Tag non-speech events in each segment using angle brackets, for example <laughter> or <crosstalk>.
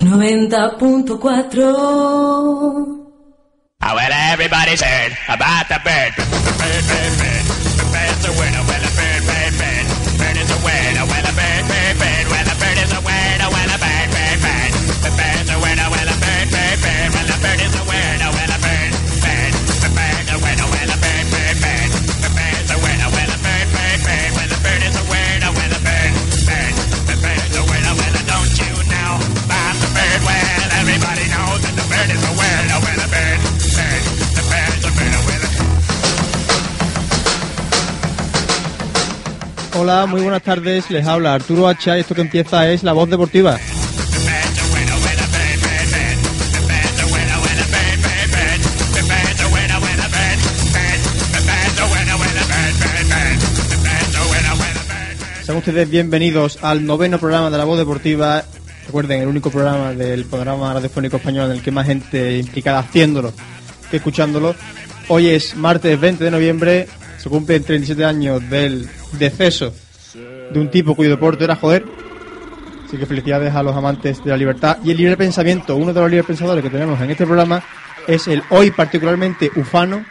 90.4 Oh, well, everybody's heard about the bird. Hola, muy buenas tardes. Les habla Arturo Hacha y esto que empieza es La Voz Deportiva. Sean ustedes bienvenidos al noveno programa de La Voz Deportiva. Recuerden, el único programa del programa radiofónico español en el que más gente implicada haciéndolo que escuchándolo. Hoy es martes 20 de noviembre, se cumplen 37 años del deceso de un tipo cuyo deporte era joder. Así que felicidades a los amantes de la libertad. Y el libre pensamiento, uno de los libres pensadores que tenemos en este programa, es el hoy particularmente ufano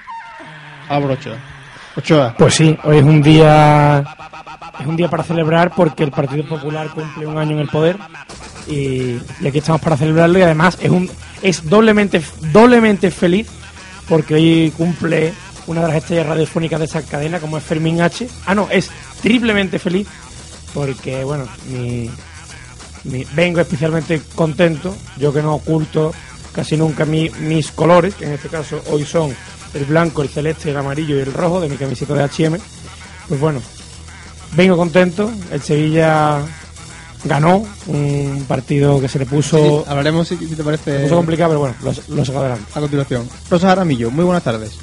Álvaro Ochoa. Ochoa, Pues sí, hoy es un día es un día para celebrar porque el Partido Popular cumple un año en el poder y, aquí estamos para celebrarlo y además es un es doblemente doblemente feliz porque hoy cumple una de las estrellas radiofónicas de esa cadena como es Fermín H. Ah no, es triplemente feliz porque bueno, mi, mi- vengo especialmente contento, yo que no oculto casi nunca mi- mis colores, que en este caso hoy son el blanco, el celeste, el amarillo y el rojo de mi camiseta de H&M. Pues bueno, vengo contento, el Sevilla ganó un partido que se le puso, sí, hablaremos si, te se parece puso complicado, pero bueno, lo, lo adelante. a continuación. Rosa tardes. Muy buenas tardes,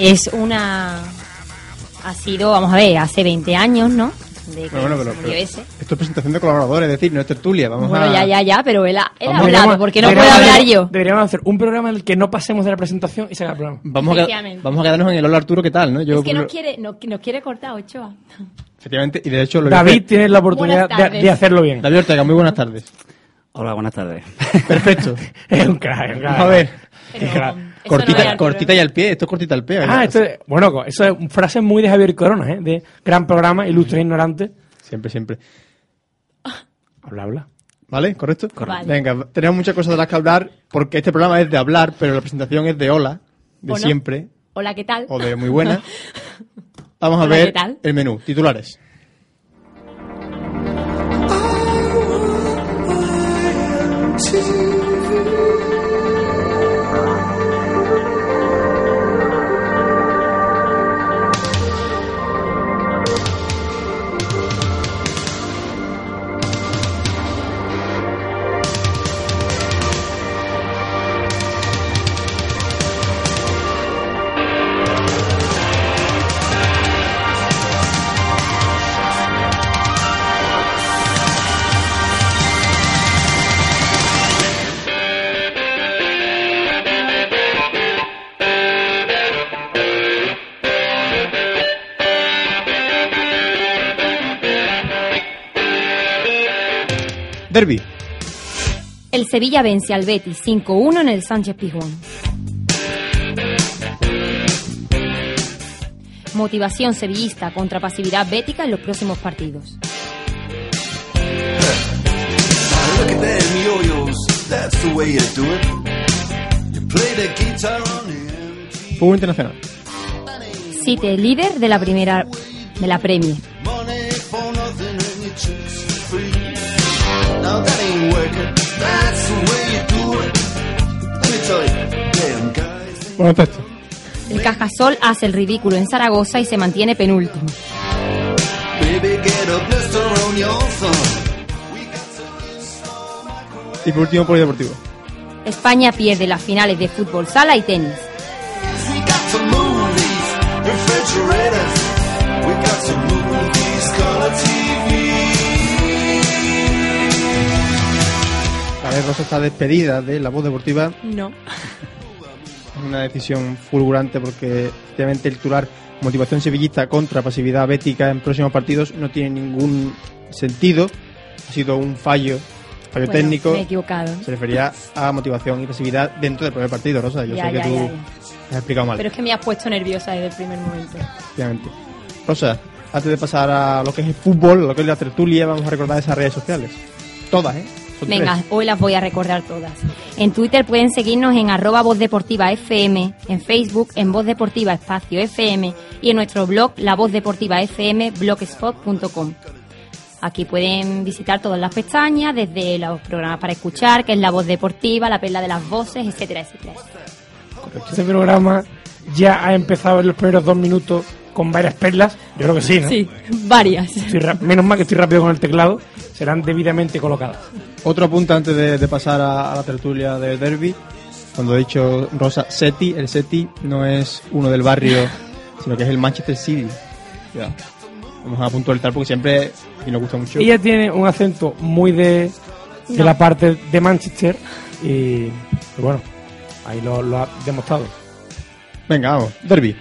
es una... Ha sido, vamos a ver, hace 20 años, ¿no? De que Bueno, bueno, pero, se murió pero ese. esto es presentación de colaboradores, es decir, no es tertulia. Vamos Bueno, a... ya, ya, ya, pero él ha, él ha Vamos, hablado, porque no puedo hablar hacer- yo. Deberíamos hacer un programa en el que no pasemos de la presentación y sacar el programa. Vamos a, vamos a quedarnos en el hola Arturo, ¿qué tal? ¿no? Yo, Es que por- nos quiere, nos, nos quiere cortar Ochoa. Efectivamente, y de hecho lo David tiene la oportunidad de, hacerlo bien. David Ortega, muy buenas tardes. Hola, buenas tardes. Perfecto. <laughs> Es un crack, es un crack. A ver. Pero No Cortita, cortita y al pie, esto es cortita al pie. Ah, esto es- bueno, eso es frase muy de Javier Corona, ¿eh? De gran programa, ilustre e ignorante. Siempre, siempre. Habla, habla. ¿Vale? ¿Correcto? Vale. Venga, tenemos muchas cosas de las que hablar, porque este programa es de hablar, pero la presentación es de hola, de siempre, Hola, ¿qué tal? o de muy buena. <laughs> Vamos a Hola, ver ¿qué tal? el menú, titulares. Derby. El Sevilla vence al Betis 5-1 en el Sánchez Pizjuán. Motivación sevillista contra pasividad bética en los próximos partidos. Fútbol internacional. City líder de la primera de la Premier. Bueno, texto. El Cajasol hace el ridículo en Zaragoza y se mantiene penúltimo. Y por último, polideportivo. España pierde las finales de fútbol sala y tenis. Rosa está despedida de la voz deportiva. No. Es una decisión fulgurante porque efectivamente el titular motivación sevillista contra pasividad bética en próximos partidos no tiene ningún sentido. Ha sido un fallo, fallo Bueno, técnico. Me he equivocado. Se refería a motivación y pasividad dentro del primer partido, Rosa. Yo Ya, sé que ya, tú ya. has explicado mal. Pero es que me has puesto nerviosa desde el primer momento. Efectivamente. Rosa, antes de pasar a lo que es el fútbol, lo que es la tertulia, vamos a recordar esas redes sociales. Todas, ¿eh? Venga, tres. hoy las voy a recordar todas. En Twitter pueden seguirnos en arroba Voz Deportiva FM, en Facebook en Voz Deportiva Espacio FM y en nuestro blog La Voz Deportiva FM blogspot.com. Aquí pueden visitar todas las pestañas, desde los programas para escuchar, que es La Voz Deportiva, La Perla de las Voces, etcétera, etcétera. Este programa ya ha empezado en los primeros dos minutos con varias perlas. Yo creo que sí, ¿no? Sí, varias. Estoy menos mal que estoy rápido con el teclado. Serán debidamente colocadas. Otro apunte antes de, de pasar a, a la tertulia del derby. Cuando he dicho Rosa Seti, el Seti no es uno del barrio, <laughs> sino que es el Manchester City. Ya. Vamos a puntualizar porque siempre y nos gusta mucho. Ella tiene un acento muy de, de No. la parte de Manchester y, y bueno, ahí lo, lo ha demostrado. Venga, vamos, derby.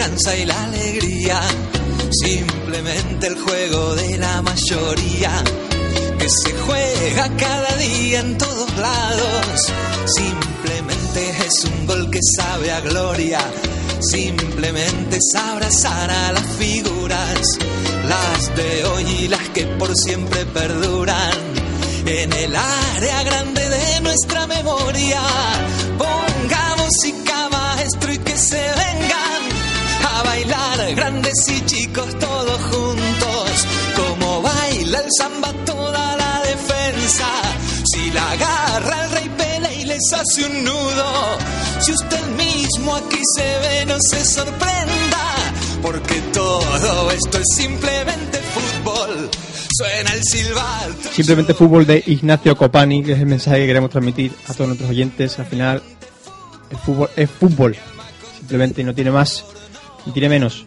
Esperanza y la alegría. Simplemente el juego de la mayoría que se juega cada día en todos lados. Simplemente es un gol que sabe a gloria. Simplemente es abrazar a las figuras, las de hoy y las que por siempre perduran en el área grande de nuestra memoria. Pongamos música maestro y que se vengan a bailar grandes y chicos todos juntos. Como baila el samba toda la defensa. Si la agarra el rey Pele y les hace un nudo. Si usted mismo aquí se ve, no se sorprenda. Porque todo esto es simplemente fútbol. Suena el silbato. Simplemente fútbol de Ignacio Copani, que es el mensaje que queremos transmitir a todos nuestros oyentes. Al final, el fútbol es fútbol. Simplemente y no tiene más tiene menos.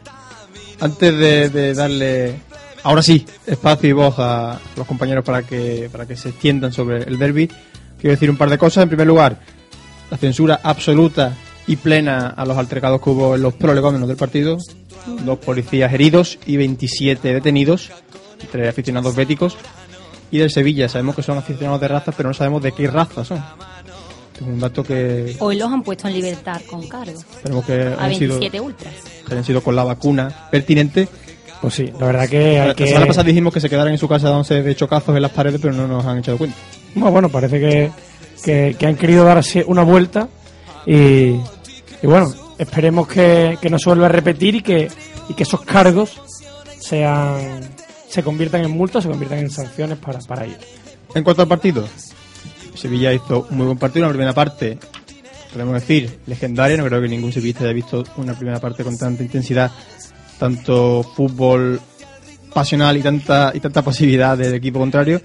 Antes de, darle, ahora sí, espacio y voz a los compañeros para que, para que se extiendan sobre el derby, quiero decir un par de cosas. En primer lugar, la censura absoluta y plena a los altercados que hubo en los prolegómenos del partido. Dos policías heridos y 27 detenidos, entre aficionados béticos. Y del Sevilla, sabemos que son aficionados de razas, pero no sabemos de qué raza son. Un dato que Hoy los han puesto en libertad con cargo. esperemos que A sido, 27 ultras. que hayan sido con la vacuna pertinente. Pues sí, la verdad que hay La, que... la semana pasada dijimos que se quedaran en su casa dándose de chocazos en las paredes, pero no nos han echado cuenta. Bueno, bueno, parece que, que, que han querido darse una vuelta y, y bueno, esperemos que, que no se vuelva a repetir y que, y que esos cargos sean se conviertan en multas, se conviertan en sanciones para, para ellos. En cuanto al partido, Sevilla hizo un muy buen partido. En la primera parte, podemos decir, legendaria. No creo que ningún sevillista haya visto una primera parte con tanta intensidad, tanto fútbol pasional y tanta y tanta pasividad del equipo contrario.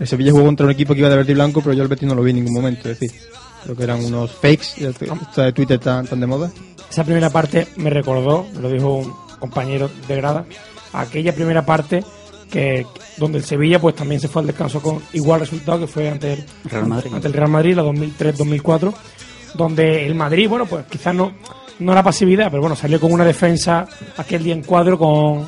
El Sevilla jugó contra un equipo que iba de verde y blanco, pero yo el Betis no lo vi en ningún momento. Es decir, creo que eran unos fakes, esta de Twitter tan, tan de moda. Esa primera parte me recordó, me lo dijo un compañero de grada, aquella primera parte que donde el Sevilla pues también se fue al descanso con igual resultado que fue ante el Real Madrid. ante el Real Madrid la 2003-2004 donde el Madrid bueno pues quizás no no la pasividad pero bueno salió con una defensa aquel día en cuadro con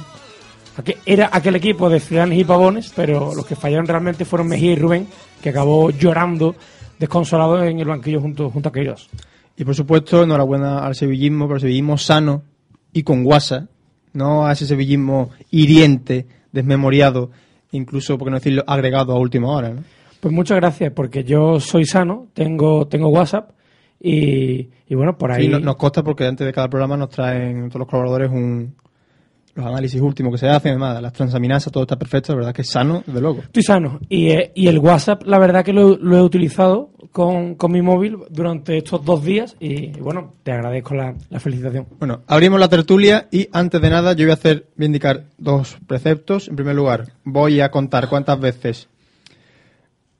aquel- era aquel equipo de Ciudadanos y Pavones pero los que fallaron realmente fueron Mejía y Rubén que acabó llorando desconsolado en el banquillo junto junto a aquellos Y por supuesto, enhorabuena al sevillismo, pero el sevillismo sano y con guasa. no a ese sevillismo hiriente, desmemoriado, incluso, por qué no decirlo, agregado a última hora. ¿no? Pues muchas gracias, porque yo soy sano, tengo, tengo WhatsApp y, y bueno, por ahí... Sí, no- nos consta porque antes de cada programa nos traen todos los colaboradores un, los análisis últimos que se hacen, además, las transaminasas, todo está perfecto, la verdad que es sano, desde luego. Estoy sano. Y, eh, y el WhatsApp, la verdad que lo, lo he utilizado con, con mi móvil durante estos dos días y, y bueno, te agradezco la, la felicitación. Bueno, abrimos la tertulia y antes de nada yo voy a hacer, voy a indicar dos preceptos. En primer lugar, voy a contar cuántas veces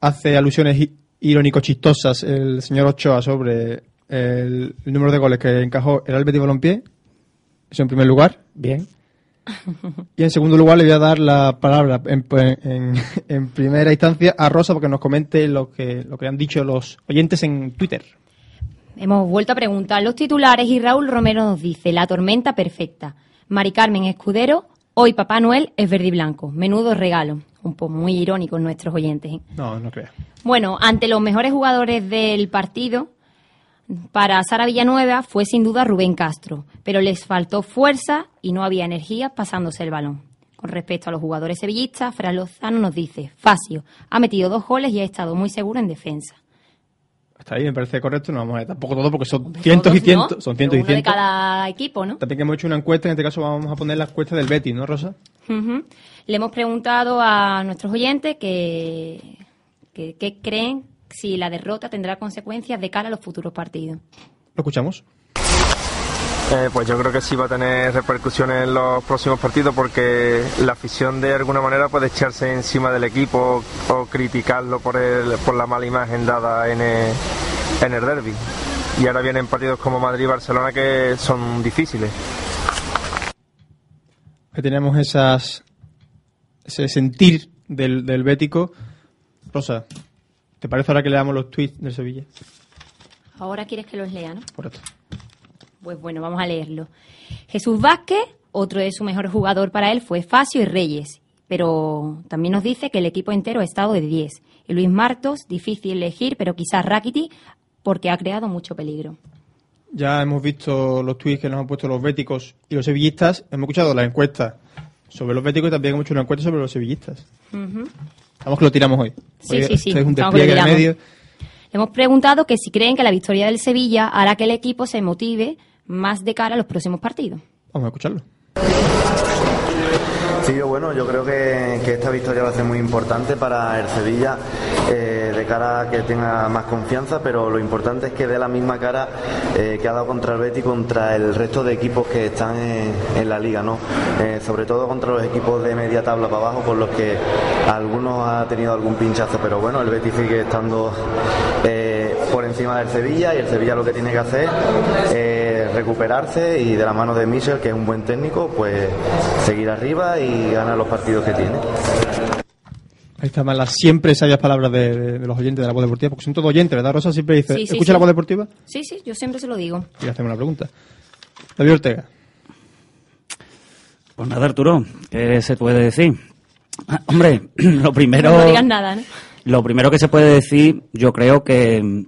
hace alusiones irónico-chistosas el señor Ochoa sobre el, el número de goles que encajó el Betis Balompié. Eso en primer lugar. Bien. Y en segundo lugar le voy a dar la palabra en, en- en primera instancia a Rosa porque nos comente lo que, lo que han dicho los oyentes en Twitter. Hemos vuelto a preguntar los titulares y Raúl Romero nos dice La tormenta perfecta. Mari Carmen Escudero, hoy Papá Noel es verde y blanco. Menudo regalo. Un poco muy irónico nuestros oyentes. ¿eh? No, no creas. Bueno, ante los mejores jugadores del partido, para Sara Villanueva fue sin duda Rubén Castro, pero les faltó fuerza y no había energía pasándose el balón. Con respecto a los jugadores sevillistas, Fran Lozano nos dice, Facio, ha metido dos goles y ha estado muy seguro en defensa. Hasta ahí me parece correcto, no vamos a ver tampoco todo porque son cientos y cientos. ¿no? Son cientos y Uno de cientos. cada equipo, ¿no? También que hemos hecho una encuesta, en este caso vamos a poner la encuesta del Betis, ¿no, Rosa? Le hemos preguntado a nuestros oyentes que, que, que creen si la derrota tendrá consecuencias de cara a los futuros partidos. Lo escuchamos. Eh, pues yo creo que sí va a tener repercusiones en los próximos partidos porque la afición de alguna manera puede echarse encima del equipo o criticarlo por, el, por la mala imagen dada en el, en el derby. Y ahora vienen partidos como Madrid y Barcelona que son difíciles. Que tenemos esas, ese sentir del, del bético. Rosa, ¿te parece ahora que leamos los tweets del Sevilla? Ahora quieres que los lea, ¿no? Correcto. Pues bueno, vamos a leerlo. Jesús Vázquez, otro de su mejor jugador para él fue Facio y Reyes, pero también nos dice que el equipo entero ha estado de 10. Y Luis Martos, difícil elegir, pero quizás Rakiti, porque ha creado mucho peligro. Ya hemos visto los tweets que nos han puesto los béticos y los sevillistas. Hemos escuchado la encuesta sobre los béticos y también hemos hecho una encuesta sobre los sevillistas. Ujú. Vamos que lo tiramos hoy. Sí, Hoy sí, sí, Es un despliegue de medio. Le hemos preguntado que si creen que la victoria del Sevilla hará que el equipo se motive más de cara a los próximos partidos. Vamos a escucharlo. Sí, bueno, yo creo que, esta victoria va a ser muy importante para el Sevilla eh, de cara a que tenga más confianza, pero lo importante es que dé la misma cara eh, que ha dado contra el Betis contra el resto de equipos que están en, la liga, ¿no? Eh, sobre todo contra los equipos de media tabla para abajo, con los que algunos ha tenido algún pinchazo, pero bueno, el Betis sigue estando por encima del Sevilla y el Sevilla lo que tiene que hacer es recuperarse y de la mano de Michel, que es un buen técnico, pues seguir arriba y ganar los partidos que tiene. Ahí están las siempre sabias palabras de, de- de los oyentes de la voz deportiva, porque son todos oyentes, ¿verdad, Rosa? Siempre dice, Sí, sí, ¿escucha sí. la voz deportiva? Sí, sí, yo siempre se lo digo. Y le hacemos una pregunta. David Ortega. Pues nada, Arturo, ¿qué se puede decir? Ah, <clears throat> hombre, <clears throat> lo primero... No digas nada, ¿no? Lo primero que se puede decir, yo creo que,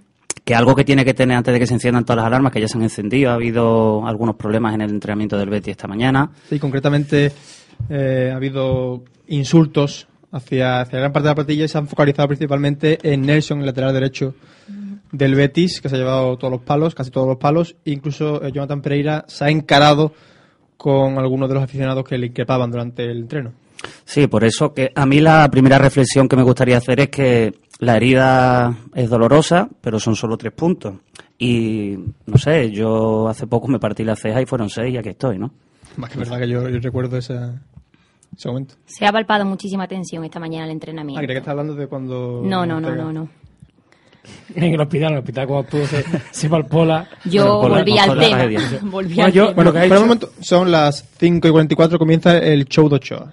que algo que tiene que tener antes de que se enciendan todas las alarmas, que ya se han encendido, ha habido algunos problemas en el entrenamiento del Betis esta mañana. Sí, concretamente eh, ha habido insultos hacia, hacia gran parte de la plantilla y se han focalizado principalmente en Nelson, el lateral derecho del Betis, que se ha llevado todos los palos, casi todos los palos. Incluso eh, Jonathan Pereira se ha encarado con algunos de los aficionados que le increpaban durante el entreno. Sí, por eso que a mí la primera reflexión que me gustaría hacer es que la herida es dolorosa, pero son solo tres puntos. Y no sé, yo hace poco me partí la ceja y fueron seis y aquí estoy, ¿no? Más que verdad que yo, yo recuerdo esa- ese momento. Se ha palpado muchísima tensión esta mañana al entrenamiento. Ah, creía que estás hablando de cuando... No, no, no, no, no. En el hospital, en el hospital cuando tú se, se palpó la... Yo Bueno, volví al tema. <laughs> volví Bueno, al yo- tema. bueno, que un momento, son las 5 y 44, comienza el show de Ochoa.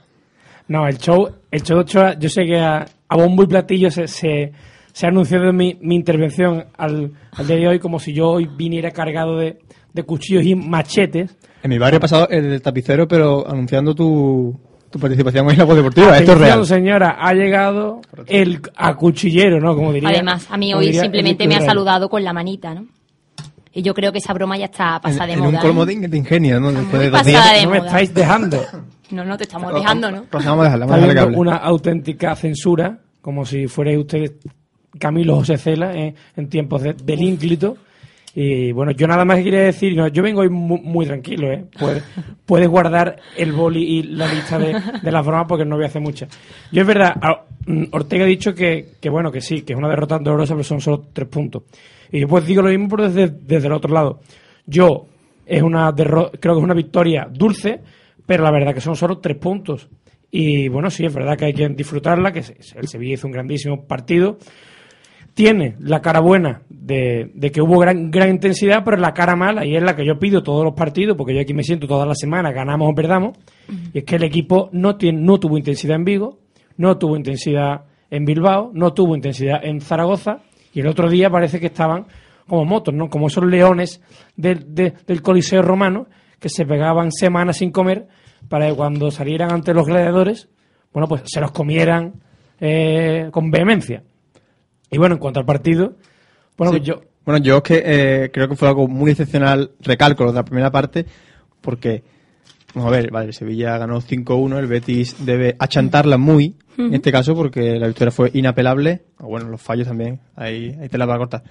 No, el show, el show de Ochoa, yo sé que a, a bombo y platillo se, se, se ha anunciado mi, mi intervención al, al día de hoy como si yo hoy viniera cargado de, de cuchillos y machetes. En mi barrio ha pasado el del tapicero, pero anunciando tu, tu participación en la voz deportiva. Esto es Atención, real. señora, ha llegado el acuchillero, ¿no? Como diría. Además, a mí hoy diría simplemente me ha saludado con la manita, ¿no? Y yo creo que esa broma ya está pasada en, de en moda. un colmo ¿eh? de, ingenio, ¿no? Después de dos días. de No me estáis dejando. No, no, te estamos dejando, ¿no? Pues vamos a dejarla, vamos a dejarla que una auténtica censura, como si fuerais ustedes Camilo José Cela en, en tiempos de, del ínclito. Y bueno, yo nada más quería decir, no, yo vengo hoy muy, muy tranquilo, ¿eh? Puedes, <laughs> puedes guardar el boli y la lista de, de las bromas porque no voy a hacer muchas. Yo es verdad, mm, Ortega ha dicho que, que bueno, que sí, que es una derrota dolorosa, pero son solo tres puntos. Y yo pues digo lo mismo, pero desde, desde el otro lado. Yo, es una derro- creo que es una victoria dulce, pero la verdad que son solo tres puntos. Y bueno, sí, es verdad que hay que disfrutarla, que el Sevilla hizo un grandísimo partido. Tiene la cara buena de, de que hubo gran, gran intensidad, pero la cara mala, y es la que yo pido todos los partidos, porque yo aquí me siento todas las semanas, ganamos o perdamos, y es que el equipo no, tiene, no tuvo intensidad en Vigo, no tuvo intensidad en Bilbao, no tuvo intensidad en Zaragoza, y el otro día parece que estaban como motos, ¿no? Como esos leones del- de- del Coliseo romano que se pegaban semanas sin comer para que cuando salieran ante los gladiadores, bueno, pues se los comieran eh, con vehemencia. Y bueno, en cuanto al partido, bueno, Sí. pues yo, Bueno, yo es que eh, creo que fue algo muy excepcional, recalco lo de la primera parte, porque, vamos a ver, vale, el Sevilla ganó 5-1, el Betis debe achantarla muy, en este caso, porque la victoria fue inapelable, o bueno, los fallos también, ahí, ahí te la va a cortar.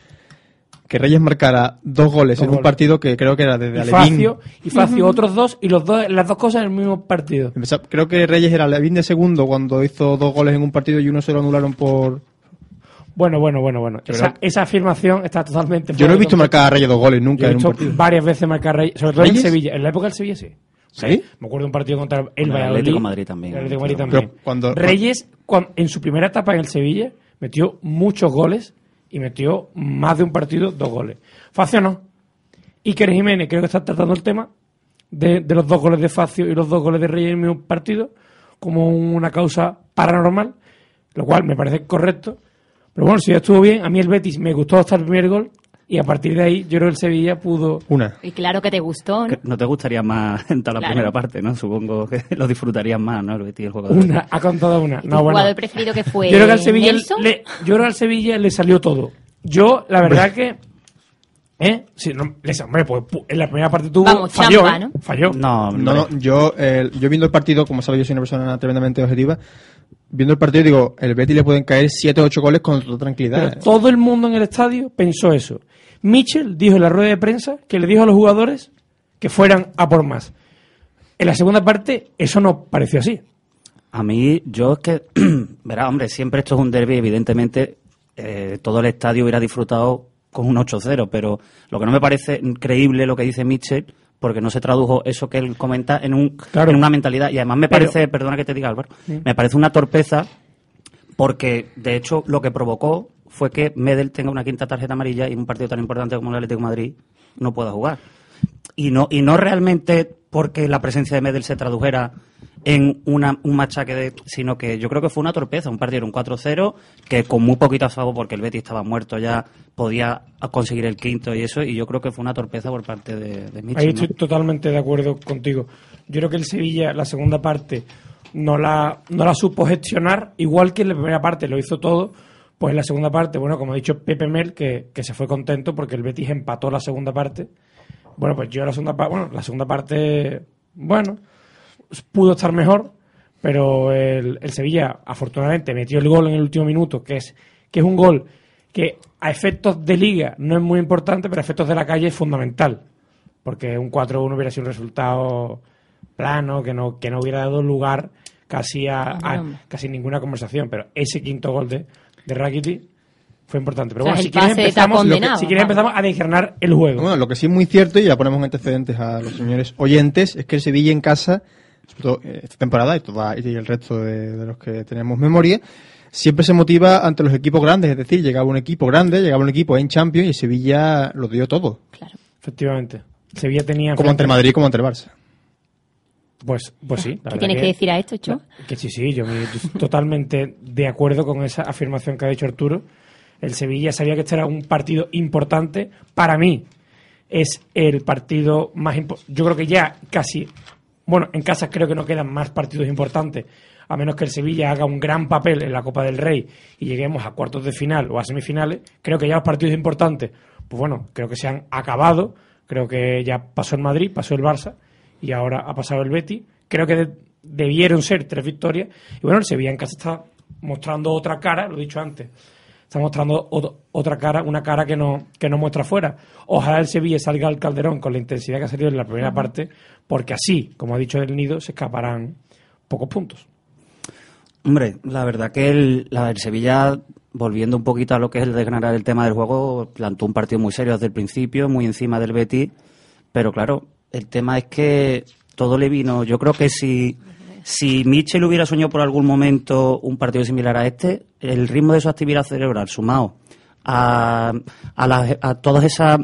Que Reyes marcara dos goles Dos en un partido que creo que era desde y Alevín. Facio, y Facio otros dos, y los dos, las dos cosas en el mismo partido. Creo que Reyes era Alevín de segundo cuando hizo dos goles en un partido y uno se lo anularon por... Bueno, bueno, bueno, bueno. Esa, esa afirmación está totalmente Yo no he visto marcar a Reyes dos goles nunca Yo he en un visto partido. varias veces marcar Reyes, sobre todo en. Sevilla. En la época del Sevilla sí. ¿Sí? Me acuerdo de un partido contra el el Valladolid. Atlético Madrid también. El Atlético Madrid Pero también. cuando- Reyes, cuan- en su primera etapa en el Sevilla, metió muchos goles y metió más de un partido dos goles. Facio no. Iker Jiménez creo que está tratando el tema de, de los dos goles de Facio y los dos goles de Reyes en el mismo partido como una causa paranormal, lo cual me parece correcto. Pero bueno, si ya estuvo bien, a mí el Betis me gustó hasta el primer gol y a partir de ahí yo creo que el Sevilla pudo... Una. Y claro que te gustó, ¿no? Que ¿No te gustaría más <laughs> en toda la Claro. primera parte, no? Supongo que <laughs> lo disfrutarías más, ¿no? El Betis el jugador. Una, ha contado una. ¿Y No, bueno. jugador preferido que fue Yo creo que al Sevilla le, yo creo que al Sevilla le salió todo. Yo, la verdad que. ¿Eh? Sí, no, les- hombre, pues pu- en la primera parte tuvo. Vamos, falló, champa, ¿eh? ¿no? Falló. No, No, no, yo, eh, yo viendo el partido, como sabes, yo soy una persona tremendamente objetiva. Viendo el partido, digo, el Betis le pueden caer 7 o 8 goles con total tranquilidad. Pero todo el mundo en el estadio pensó eso. Mitchell dijo en la rueda de prensa que le dijo a los jugadores que fueran a por más. En la segunda parte, eso no pareció así. A mí, yo es que, <clears throat> verá, hombre, siempre esto es un derby, evidentemente eh, todo el estadio hubiera disfrutado con un 8-0, pero lo que no me parece creíble lo que dice Mitchell, porque no se tradujo eso que él comenta en, un, Claro. en una mentalidad. Y además me Pero- parece, perdona que te diga Álvaro, Sí. me parece una torpeza porque de hecho lo que provocó fue que Medel tenga una quinta tarjeta amarilla y un partido tan importante como el Atlético de Madrid no pueda jugar. Y no, y no realmente porque la presencia de Medel se tradujera en una, un machaque, de, sino que yo creo que fue una torpeza, un partido, un 4-0, que con muy poquito a favor, porque el Betis estaba muerto ya, podía conseguir el quinto y eso, y yo creo que fue una torpeza por parte de, de Mitchell, Ahí ¿no? estoy totalmente de acuerdo contigo. Yo creo que el Sevilla, la segunda parte, no la, no la supo gestionar, igual que en la primera parte lo hizo todo. Pues en la segunda parte, bueno, como ha dicho Pepe Mel, que, que se fue contento porque el Betis empató la segunda parte. Bueno, pues yo la segunda parte, bueno, la segunda parte, bueno, pudo estar mejor, pero el, el Sevilla afortunadamente metió el gol en el último minuto, que es, que es un gol que a efectos de liga no es muy importante, pero a efectos de la calle es fundamental porque un 4-1 hubiera sido un resultado plano, que no, que no hubiera dado lugar casi a, a- casi ninguna conversación, pero ese quinto gol de, de Rakitic fue importante. Pero O sea, bueno, si quieres empezamos, que- si quieres empezamos a desgranar el juego. Bueno, lo que sí es muy cierto, y ya ponemos en antecedentes a los señores oyentes, es que el Sevilla en casa, sobre todo eh, esta temporada y, toda, y el resto de, de los que tenemos memoria, siempre se motiva ante los equipos grandes. Es decir, llegaba un equipo grande, llegaba un equipo en Champions y Sevilla lo dio todo. Claro. Efectivamente. Sevilla tenía... Como ante el Madrid, como ante el Barça. Pues, pues sí. la ¿Qué tienes que decir a esto, Cho? Que sí, sí, yo me- totalmente de acuerdo con esa afirmación que ha dicho Arturo. El Sevilla sabía que este era un partido importante. Para mí es el partido más importante. Yo creo que ya casi, bueno, en casa creo que no quedan más partidos importantes, a menos que el Sevilla haga un gran papel en la Copa del Rey y lleguemos a cuartos de final o a semifinales. Creo que ya los partidos importantes pues bueno, creo que se han acabado. Creo que ya pasó el Madrid, pasó el Barça y ahora ha pasado el Betis. Creo que de- debieron ser tres victorias. Y bueno, el Sevilla en casa está mostrando otra cara, lo he dicho antes. Está mostrando ot- otra cara, una cara que no, que no muestra fuera. Ojalá el Sevilla salga al Calderón con la intensidad que ha salido en la primera parte, porque así, como ha dicho el Nido, se escaparán pocos puntos. Hombre, la verdad que el, la, el Sevilla, volviendo un poquito a lo que es el desgranar el tema del juego, plantó un partido muy serio desde el principio, muy encima del Betis, pero claro, el tema es que todo le vino. Yo creo que si, si Mitchell hubiera soñado por algún momento un partido similar a este, el ritmo de su actividad cerebral sumado a, a, la- a toda esa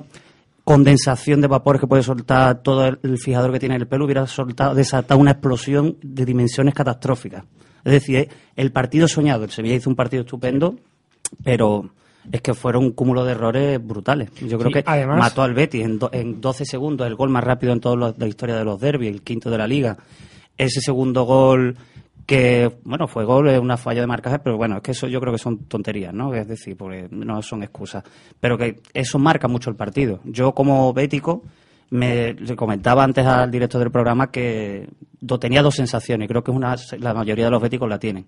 condensación de vapores que puede soltar todo el, fijador que tiene en el pelo hubiera soltado, desatado una explosión de dimensiones catastróficas. Es decir, el partido soñado, el Sevilla hizo un partido estupendo, pero es que fueron un cúmulo de errores brutales. Yo creo Sí, que además- mató al Betis en, do- en 12 segundos, el gol más rápido en toda la historia de los derbis, el quinto de la liga. Ese segundo gol que, bueno, fue gol, es una falla de marcaje, pero bueno, es que eso yo creo que son tonterías, ¿no? Es decir, porque no son excusas. Pero que eso marca mucho el partido. Yo como bético me le comentaba antes al director del programa que do- tenía dos sensaciones, creo que es una, la mayoría de los béticos la tienen.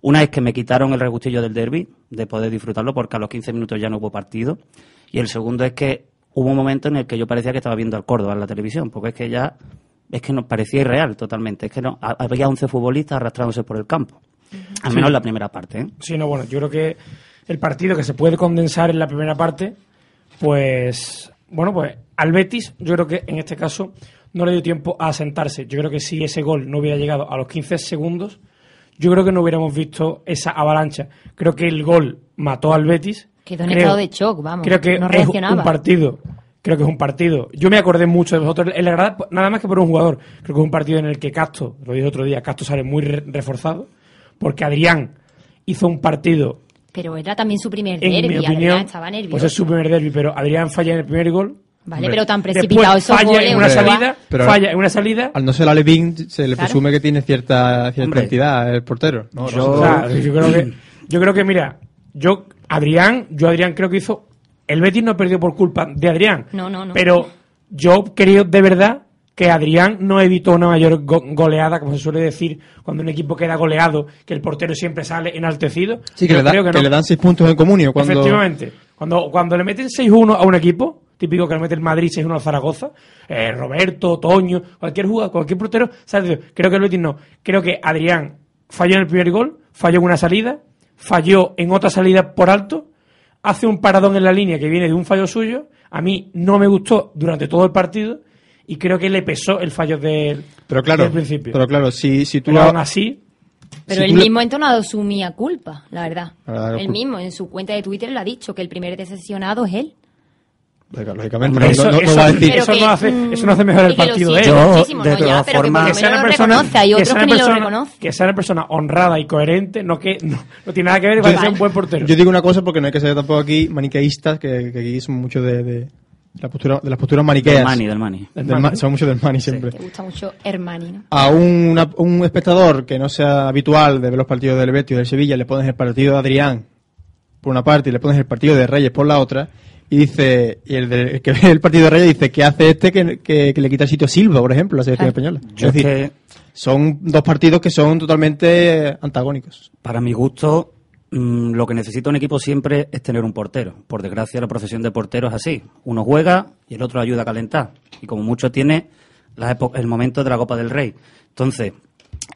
Una es que me quitaron el regustillo del derby, de poder disfrutarlo, porque a los 15 minutos ya no hubo partido. Y el segundo es que hubo un momento en el que yo parecía que estaba viendo al Córdoba en la televisión, porque es que ya, es que nos parecía irreal totalmente. Es que no, ha- había 11 futbolistas arrastrándose por el campo. Al menos en la primera parte, ¿eh? Sí, no, bueno, yo creo que el partido que se puede condensar en la primera parte, pues, bueno, pues al Betis, yo creo que en este caso no le dio tiempo a asentarse. Yo creo que si ese gol no hubiera llegado a los 15 segundos, yo creo que no hubiéramos visto esa avalancha. Creo que el gol mató al Betis. Quedó en Creo- estado de shock, vamos. Creo que no es reaccionaba. un partido. Creo que es un partido. Yo me acordé mucho de vosotros en la grada, nada más que por un jugador. Creo que es un partido en el que Castro, lo dije otro día, Castro sale muy re- reforzado. Porque Adrián hizo un partido, Pero era también su primer mi Adrián opinión, estaba nervioso. pues es su primer derby, pero Adrián falla en el primer gol. Vale, pero tan Después precipitado esos falla goles, en una salida, Pero- falla en una salida. Al no ser Alevín, se le Claro. presume que tiene cierta, cierta Hombre. entidad el portero. ¿no? Yo- O sea, yo creo que, yo creo que mira, yo Adrián, yo Adrián creo que hizo el Betis no perdió por culpa de Adrián. No, no, no. Pero yo creo de verdad que Adrián no evitó una mayor go- goleada, como se suele decir cuando un equipo queda goleado, que el portero siempre sale enaltecido. Sí, que, le, da- creo que no. le dan seis puntos en comunio. Cuando... Efectivamente. Cuando, cuando le meten 6-1 a un equipo, típico que le mete el Madrid 6-1 a Zaragoza, eh, Roberto, Toño, cualquier jugador, cualquier portero, sale de- creo que el Betis no. Creo que Adrián falló en el primer gol, falló en una salida, falló en otra salida por alto, hace un paradón en la línea que viene de un fallo suyo. A mí no me gustó durante todo el partido y creo que le pesó el fallo del, Pero claro, del principio. pero claro, si, si tú Pero lo- aún así, Pero Si él le- mismo ha entonado su mía culpa, la verdad. La verdad, él culpa. mismo, en su cuenta de Twitter, le ha dicho que el primer decepcionado es él. Lógicamente, Hombre, no- eso- no, no eso- va a decir. Eso Pero no que, hace- eso no hace mejor el que partido de sigue él. Yo, de no, todas que formas- que sea una lo persona, otros sea que, una persona- que sea una persona honrada y coherente, no que no, no tiene nada que ver con ser un buen portero. Yo digo una cosa porque no hay que ser tampoco aquí maniqueístas, que, que aquí son mucho de, de, la postura, de las posturas maniqueas. Del Mani, del Mani. Del ma- son mucho del Mani siempre. Te gusta mucho Hermani, ¿no? A un, una- un espectador que no sea habitual de ver los partidos del Betis o del Sevilla, le pones el partido de Adrián por una parte y le pones el partido de Reyes por la otra, y dice, y el, de- el que <laughs> ve el partido de Reyes dice, ¿qué hace este que, que- que le quita el sitio a Silva, por ejemplo, la selección Claro. española? Yo es decir, que, son dos partidos que son totalmente antagónicos. para mi gusto, mm, lo que necesita un equipo siempre es tener un portero. Por desgracia, la profesión de portero es así. Uno juega y el otro ayuda a calentar. Y como mucho tiene la el momento de la Copa del Rey. Entonces,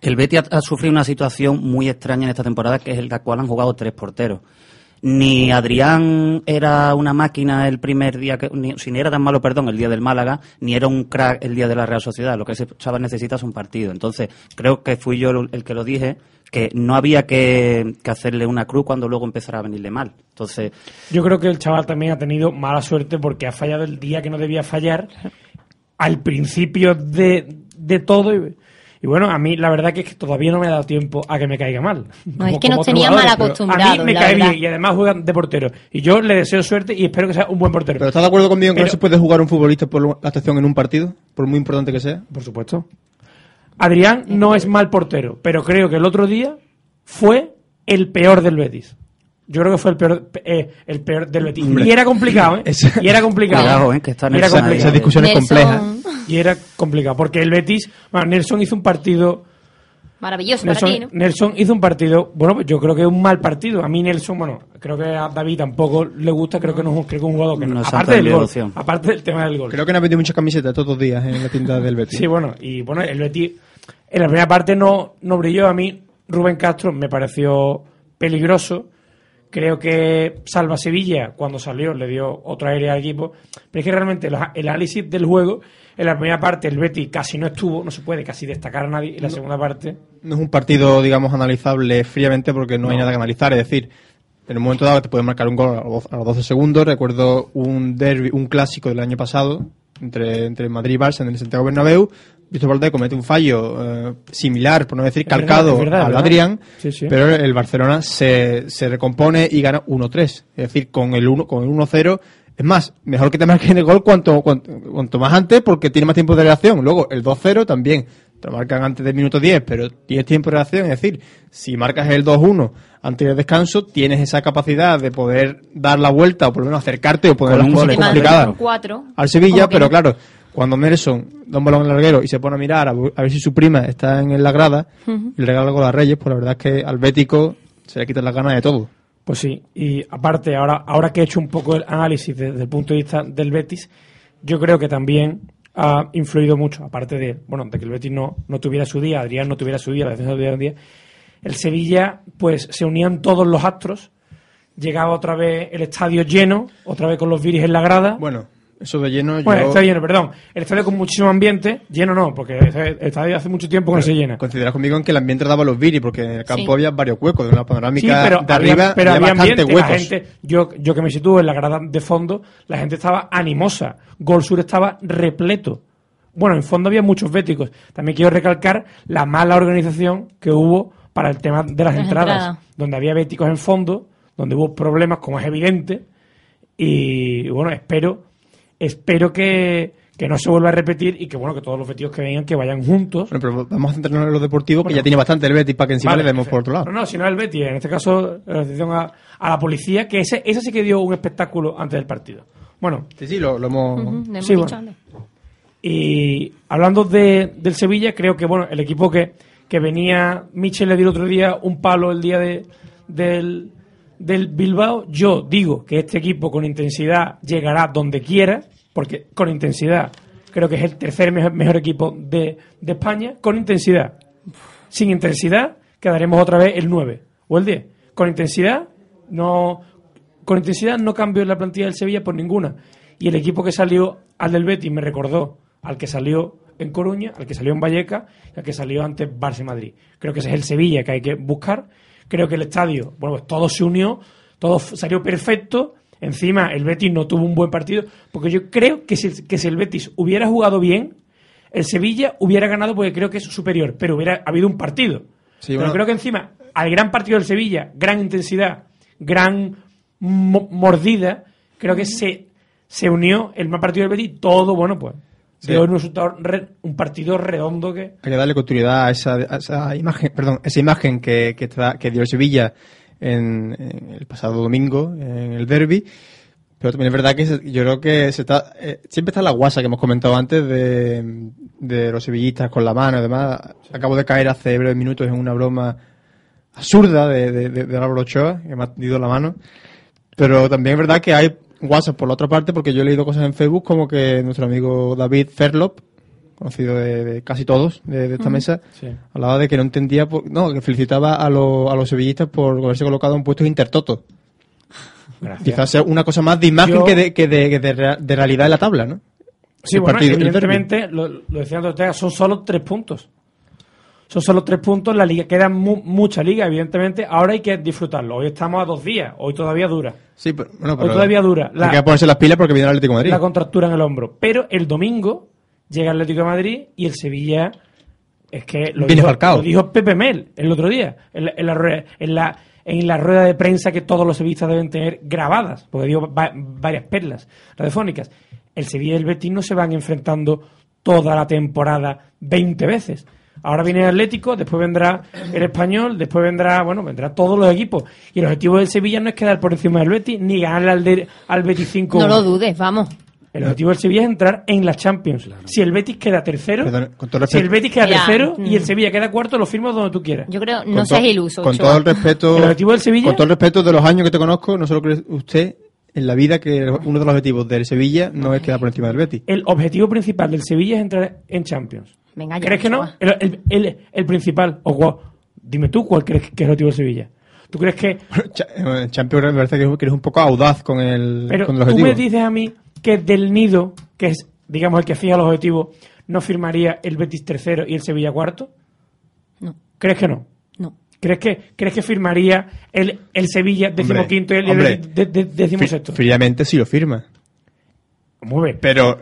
el Betis ha, ha sufrido una situación muy extraña en esta temporada, que es el la cual han jugado tres porteros. Ni Adrián era una máquina el primer día, que, ni, si ni era tan malo, perdón, el día del Málaga, ni era un crack el día de la Real Sociedad. Lo que ese chaval necesita es un partido. Entonces, creo que fui yo el, que lo dije, que no había que, hacerle una cruz cuando luego empezara a venirle mal. Entonces, Yo creo que el chaval también ha tenido mala suerte porque ha fallado el día que no debía fallar al principio de, de todo. Y bueno, a mí la verdad que es que todavía no me ha dado tiempo a que me caiga mal. No, es que nos tenía mal acostumbrados, A mí me la cae verdad. bien y además juega de portero. Y yo le deseo suerte y espero que sea un buen portero. ¿Pero estás de acuerdo conmigo en que Pero- no se puede jugar un futbolista por la atención en un partido? Por muy importante que sea. Por supuesto. Adrián no es mal portero, pero creo que el otro día fue el peor del Betis. Yo creo que fue el peor, eh, el peor del Betis. Y era complicado, ¿eh? <laughs> Y era complicado. Cuidado, ¿eh? que está Y era Nelson ahí. complicado. Esas discusiones Nelson, complejas. Y era complicado, porque el Betis, bueno, Nelson hizo un partido, Maravilloso para ti, Nelson, ¿no? Nelson hizo un partido, bueno, pues yo creo que es un mal partido. A mí Nelson, bueno, creo que a David tampoco le gusta, creo que no es un, creo que es un jugador que no. No es aparte del gol, aparte del tema del gol. Creo que han vendido muchas camisetas todos los días en la tienda del Betis. Sí, bueno, y bueno, el Betis en la primera parte no, no brilló. A mí Rubén Castro me pareció peligroso. Creo que Salva Sevilla, cuando salió, le dio otra aire al equipo. Pero es que realmente los- el análisis del juego, en la primera parte el Betis casi no estuvo, no se puede casi destacar a nadie. En la segunda parte, No es un partido, digamos, analizable fríamente porque no, hay nada que analizar. Es decir, en un momento dado te puede marcar un gol a los a los 12 segundos. Recuerdo un derbi, un clásico del año pasado entre, entre Madrid y Barça en el Santiago Bernabéu. Víctor Valdés comete un fallo eh, similar, por no decir calcado al verdad. Adrián, Sí, sí. pero el Barcelona se, se recompone y gana 1-3. Es decir, con el 1 con el 1-0 es más, mejor que te marquen el gol cuanto, cuanto, cuanto más antes porque tiene más tiempo de reacción. Luego, el 2-0 también. Te lo marcan antes del minuto 10, pero tienes tiempo de reacción. Es decir, si marcas el 2-1 antes del descanso, tienes esa capacidad de poder dar la vuelta o por lo menos acercarte o poner las Además, complicadas al Sevilla, pero claro, cuando Nelson da un balón al larguero y se pone a mirar a, a ver si su prima está en la grada y le regala algo a Reyes, pues la verdad es que al Bético se le quitan las ganas de todo. Pues sí, y aparte, ahora, ahora que he hecho un poco el análisis desde el punto de vista del Betis, yo creo que también ha influido mucho, aparte de, bueno, de que el Betis no, no tuviera su día, Adrián no tuviera su día, la defensa no tuviera su día, el Sevilla, pues se unían todos los astros, llegaba otra vez el estadio lleno, otra vez con los viris en la grada. Bueno, eso de lleno Bueno, yo... estadio lleno, perdón. El estadio con muchísimo ambiente, lleno no, porque el estadio hace mucho tiempo que no se llena. Consideras conmigo en que el ambiente daba los viri, porque en el campo Sí. había varios huecos, de una panorámica Sí, pero de había, arriba pero había había bastante ambiente, la huecos. gente, yo, yo que me sitúo en la grada de fondo, la gente estaba animosa. Gol Sur estaba repleto. Bueno, en fondo había muchos béticos. También quiero recalcar la mala organización que hubo para el tema de las Las entradas, entradas. donde había béticos en fondo, donde hubo problemas, como es evidente. Y bueno, espero, espero que, que no se vuelva a repetir y que bueno, que todos los béticos que vengan que vayan juntos. Bueno, pero vamos a centrarnos en lo deportivo, que ya tiene bastante el Betis para que encima Vale, le demos por otro lado. No, no, si no el Betis, en este caso la atención a, a la policía, que ese, ese sí que dio un espectáculo antes del partido. Bueno, Sí, sí, lo, lo hemos... Le hemos Sí, dicho bueno. antes. y hablando de, del Sevilla, creo que bueno, el equipo que, que venía, Michel le dio el otro día un palo el día de, del, del Bilbao. Yo digo que este equipo con intensidad llegará donde quiera, porque con intensidad creo que es el tercer mejor, equipo de, de España, con intensidad. Sin intensidad quedaremos otra vez el 9 o el 10. Con intensidad no con intensidad no cambio la plantilla del Sevilla por ninguna. Y el equipo que salió al del Betis me recordó al que salió en Coruña, al que salió en Valleca y al que salió antes Barça Madrid. Creo que ese es el Sevilla que hay que buscar. Creo que el estadio, bueno, pues todo se unió, todo salió perfecto. Encima el Betis no tuvo un buen partido, porque yo creo que si, que si el Betis hubiera jugado bien, el Sevilla hubiera ganado porque creo que es superior, pero hubiera habido un partido. Sí, pero bueno. creo que encima, al gran partido del Sevilla, gran intensidad, gran mo- mordida, creo que se, se unió el mal partido del Betis, todo, bueno, pues, Sí. dio un resultado, re- un partido redondo que... Hay que darle continuidad a esa, a esa imagen, perdón, esa imagen que, que, tra- que dio el Sevilla en, el pasado domingo, en el derby. Pero también es verdad que se- yo creo que se está, eh, siempre está la guasa que hemos comentado antes de, de los sevillistas con la mano y demás. Acabo de caer hace breves minutos en una broma absurda de, de, de, de Álvaro Ochoa, que me ha tendido la mano. Pero también es verdad que hay WhatsApp por la otra parte, porque yo he leído cosas en Facebook como que nuestro amigo David Ferlop, conocido de, de casi todos de, de esta mesa, Sí. hablaba de que no entendía, por- no, que felicitaba a, los a los sevillistas por haberse colocado en puestos intertoto. Gracias. Quizás sea una cosa más de imagen Yo- que, de, que, de, que de rea- de realidad en la tabla, ¿no? Sí, El bueno, partido- el evidentemente, lo, lo decía Ortega, son solo tres puntos. Son solo tres puntos, la liga queda mu- mucha liga, evidentemente. Ahora hay que disfrutarlo. Hoy estamos a dos días, hoy todavía dura. Sí, pero, bueno, Hoy pero todavía dura. hay que ponerse las pilas porque viene el Atlético de Madrid. la contractura en el hombro. Pero el domingo llega el Atlético de Madrid y el Sevilla es que lo, dijo, lo dijo Pepe Mel el otro día en la, en la rueda, en la- en la rueda de prensa que todos los sevillistas deben tener grabadas, porque dio va- varias perlas radiofónicas. El Sevilla y el Betis no se van enfrentando toda la temporada 20 veces. Ahora viene el Atlético, después vendrá el Español, después vendrá, bueno, vendrá todos los equipos. Y el objetivo del Sevilla no es quedar por encima del Betis, ni ganarle al, de- al Betis 5 No lo dudes, vamos. El objetivo del Sevilla es entrar en la Champions. Si el Betis queda tercero, Perdón, con todo si el Betis queda Mira, tercero mm. y el Sevilla queda cuarto, lo firmo donde tú quieras. Yo creo, no seas iluso. Con Ochoa. todo el respeto. ¿El objetivo del Sevilla? Con todo el respeto de los años que te conozco, no solo cree usted en la vida que uno de los objetivos del Sevilla no es quedar por encima del Betis. El objetivo principal del Sevilla es entrar en Champions. Venga ya, ¿Crees que no? El, el- el- el principal. O dime tú cuál crees que es el objetivo del Sevilla. ¿Tú crees que <laughs> eh, Champions me parece que eres un poco audaz con el, Pero con el tú objetivo. me dices a mí que del Nido, que es, digamos, el que fija los objetivos, no firmaría el Betis tercero y el Sevilla cuarto. No, ¿Crees que no? no. ¿Crees que, ¿crees que firmaría el, el Sevilla decimoquinto y el, hombre. el de- de- decimosexto? Fríamente sí lo firma. Muy bien. Pero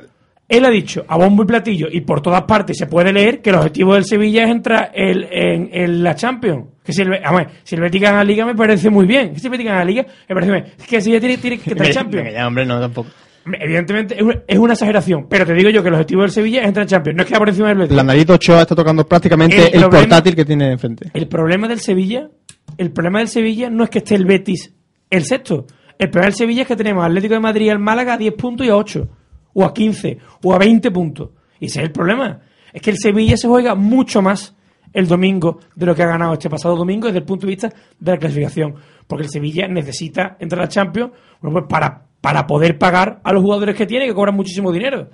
Él ha dicho a bombo y platillo y por todas partes se puede leer que el objetivo del Sevilla es entrar el- en, en la Champions. Que si el, Be- vamos, si el Betis gana la Liga me parece muy bien. Si el Betis gana la Liga me parece muy bien. Es que el Sevilla tiene, tiene que entrar <laughs> en Champions. Ya, hombre, no, tampoco. Evidentemente es una, exageración, pero te digo yo que el objetivo del Sevilla es entrar en Champions, no es quedar por encima del Betis. La nariz de Ochoa está tocando prácticamente El el, problema- portátil que tiene enfrente. El problema del Sevilla, el problema del Sevilla no es que esté el Betis el sexto. El problema del Sevilla es que tenemos Atlético de Madrid y al Málaga a 10 puntos y a 8, o a 15, o a 20 puntos. Y ese es el problema. Es que el Sevilla se juega mucho más el domingo de lo que ha ganado este pasado domingo desde el punto de vista de la clasificación. Porque el Sevilla necesita entrar a Champions bueno, pues para, para poder pagar a los jugadores que tiene, que cobran muchísimo dinero.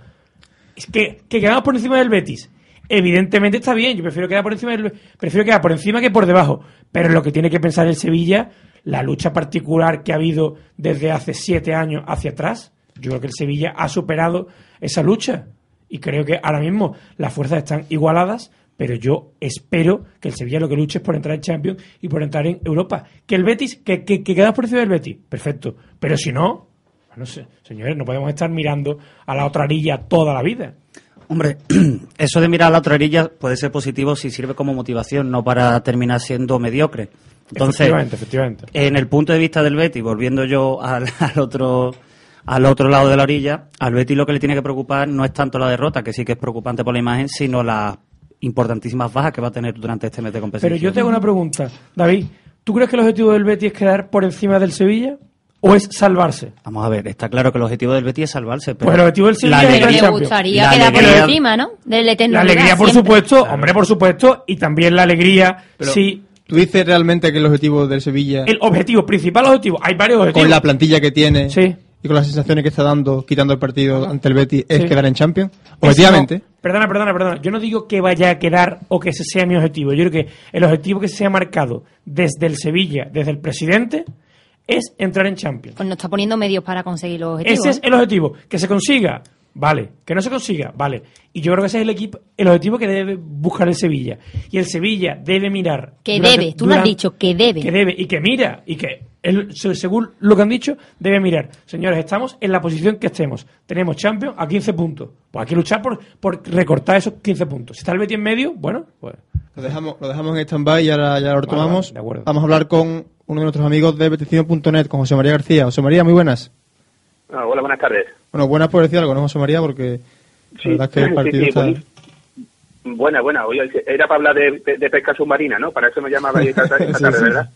Es que, que quedamos por encima del Betis. Evidentemente está bien, yo prefiero quedar por encima del prefiero quedar por encima que por debajo. Pero lo que tiene que pensar el Sevilla, la lucha particular que ha habido desde hace siete años hacia atrás, yo creo que el Sevilla ha superado esa lucha. Y creo que ahora mismo las fuerzas están igualadas, pero yo espero que el Sevilla lo que luche es por entrar en Champions y por entrar en Europa. Que el Betis, que, que, que quedamos por encima del Betis, perfecto. Pero si no, no sé, señores, no podemos estar mirando a la otra orilla toda la vida. Hombre, <clears throat> eso de mirar a la otra orilla puede ser positivo si sirve como motivación, no para terminar siendo mediocre. Entonces, efectivamente, efectivamente. en el punto de vista del Betis, volviendo yo al, <laughs> al otro al otro lado de la orilla, al Betis lo que le tiene que preocupar no es tanto la derrota, que sí que es preocupante por la imagen, sino las importantísimas bajas que va a tener durante este mes de competición. Pero yo te hago una pregunta, David. ¿Tú crees que el objetivo del Betis es quedar por encima del Sevilla o es salvarse? Vamos a ver, está claro que el objetivo del Betis es salvarse, pero Pues el objetivo del Sevilla la es alegría, Champions. gustaría La quedar por encima, ¿no? La alegría, por siempre. supuesto, hombre, por supuesto, y también la alegría Pero, si ¿Tú dices realmente que el objetivo del Sevilla, el objetivo, principal objetivo, hay varios objetivos. con la plantilla que tiene Sí. y con las sensaciones que está dando, quitando el partido ante el Betis, es Sí. quedar en Champions? Objetivamente. no. perdona, perdona, perdona. Yo no digo que vaya a quedar o que ese sea mi objetivo. Yo creo que el objetivo que se ha marcado desde el Sevilla, desde el presidente, es entrar en Champions. Pues no está poniendo medios para conseguir los objetivos. Ese es el objetivo. Que se consiga, vale. Que no se consiga, vale. Y yo creo que ese es el equipo, el objetivo que debe buscar el Sevilla. Y el Sevilla debe mirar. Que durante- debe, tú lo has dicho, que debe. Que debe y que mira. Y que, según lo que han dicho, debe mirar. Señores, estamos en la posición que estemos. Tenemos Champions a 15 puntos. Pues hay que luchar por, por recortar esos 15 puntos. Si está el Betis en medio, bueno, pues. Lo dejamos, lo dejamos en stand-by y ahora ya lo retomamos. vale, de acuerdo. Vamos a hablar con uno de nuestros amigos de beticino.net, con José María García. José María, muy buenas. Ah, hola, buenas tardes. Bueno, buenas por decir algo, ¿no, José María? Porque la verdad es que el partido sí, está... buenísimo. Buena, buena. Oye, era para hablar de, de- de pesca submarina, ¿no? Para eso me llamaba esta, <laughs> esta Sí, tarde, sí. ¿verdad?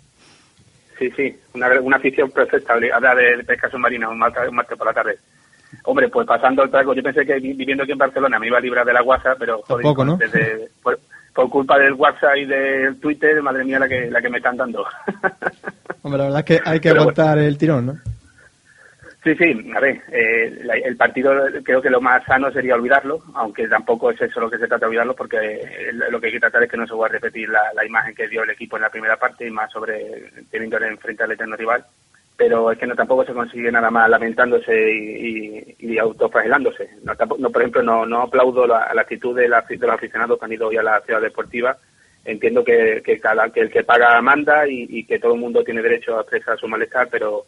Sí, sí. Una, una afición perfecta, hablar de, de pesca submarina un martes, un martes por la tarde. Hombre, pues pasando el trago, yo pensé que vi- viviendo aquí en Barcelona me iba a librar de la WhatsApp, pero joder, Tampoco, ¿no? desde- por, por culpa del WhatsApp y del Twitter, madre mía, la que, la que me están dando. <laughs> Hombre, la verdad es que hay que Pero aguantar el tirón, ¿no? Sí, sí, a ver, eh, la- el partido creo que lo más sano sería olvidarlo, aunque tampoco es eso lo que se trata de olvidarlo, porque eh, lo que hay que tratar es que no se vuelva a repetir la, la imagen que dio el equipo en la primera parte y más sobre teniendo enfrente al eterno rival. Pero es que no tampoco se consigue nada más lamentándose y, y, autoflagelándose. No, tampo- no, por ejemplo, no, no aplaudo la, actitud de, la- de los aficionados que han ido hoy a la ciudad deportiva. Entiendo que, que, cada, que el que paga manda y, y que todo el mundo tiene derecho a expresar su malestar, pero